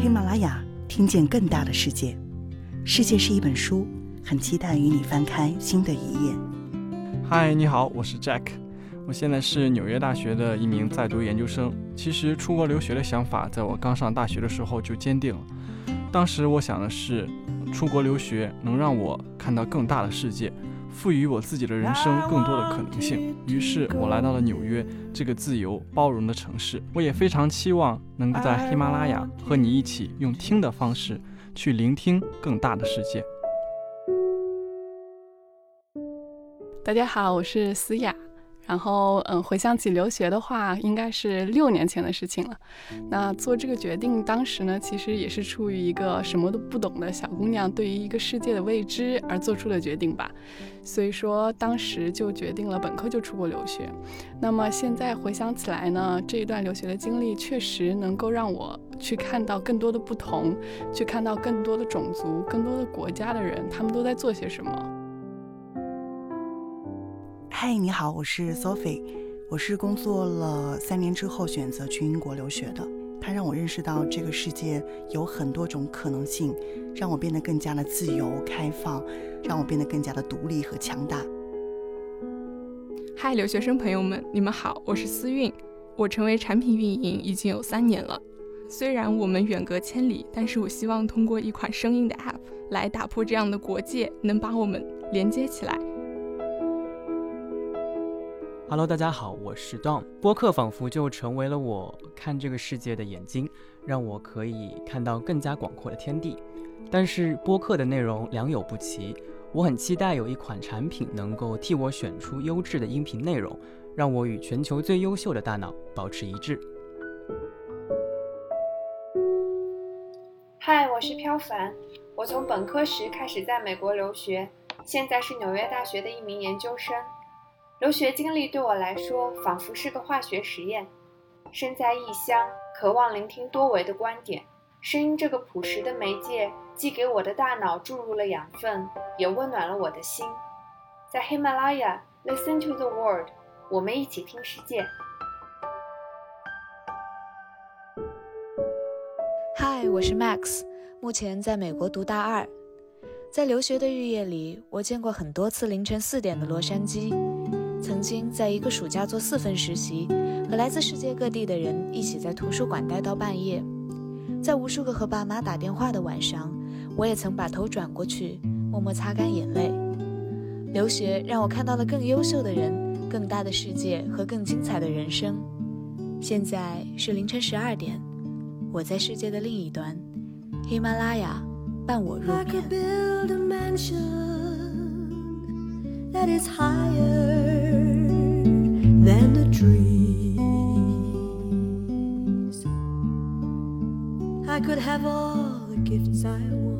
喜马拉雅，听见更大的世界。世界是一本书，很期待与你翻开新的一页。嗨，你好，我是 Jack，我现在是纽约大学的一名在读研究生。其实出国留学的想法，在我刚上大学的时候就坚定了。当时我想的是，出国留学能让我看到更大的世界。赋予我自己的人生更多的可能性，于是我来到了纽约这个自由包容的城市。我也非常期望能够在喜马拉雅和你一起用听的方式去聆听更大的世界。大家好，我是思雅。然后，嗯，回想起留学的话，应该是六年前的事情了。那做这个决定，当时呢，其实也是出于一个什么都不懂的小姑娘对于一个世界的未知而做出的决定吧。所以说，当时就决定了本科就出国留学。那么现在回想起来呢，这一段留学的经历确实能够让我去看到更多的不同，去看到更多的种族、更多的国家的人，他们都在做些什么。嗨，你好，我是 Sophie，我是工作了三年之后选择去英国留学的。它让我认识到这个世界有很多种可能性，让我变得更加的自由开放，让我变得更加的独立和强大。嗨，留学生朋友们，你们好，我是思韵，我成为产品运营已经有三年了。虽然我们远隔千里，但是我希望通过一款声音的 App 来打破这样的国界，能把我们连接起来。Hello，大家好，我是 Dom。播客仿佛就成为了我看这个世界的眼睛，让我可以看到更加广阔的天地。但是播客的内容良莠不齐，我很期待有一款产品能够替我选出优质的音频内容，让我与全球最优秀的大脑保持一致。嗨，我是飘凡，我从本科时开始在美国留学，现在是纽约大学的一名研究生。留学经历对我来说仿佛是个化学实验。身在异乡，渴望聆听多维的观点。声音这个朴实的媒介，既给我的大脑注入了养分，也温暖了我的心。在喜马拉雅，Listen to the world，我们一起听世界。Hi，我是 Max，目前在美国读大二。在留学的日夜里，我见过很多次凌晨四点的洛杉矶。曾经在一个暑假做四份实习，和来自世界各地的人一起在图书馆待到半夜。在无数个和爸妈打电话的晚上，我也曾把头转过去，默默擦干眼泪。留学让我看到了更优秀的人、更大的世界和更精彩的人生。现在是凌晨十二点，我在世界的另一端，喜马拉雅伴我入眠。I could have all the gifts I want.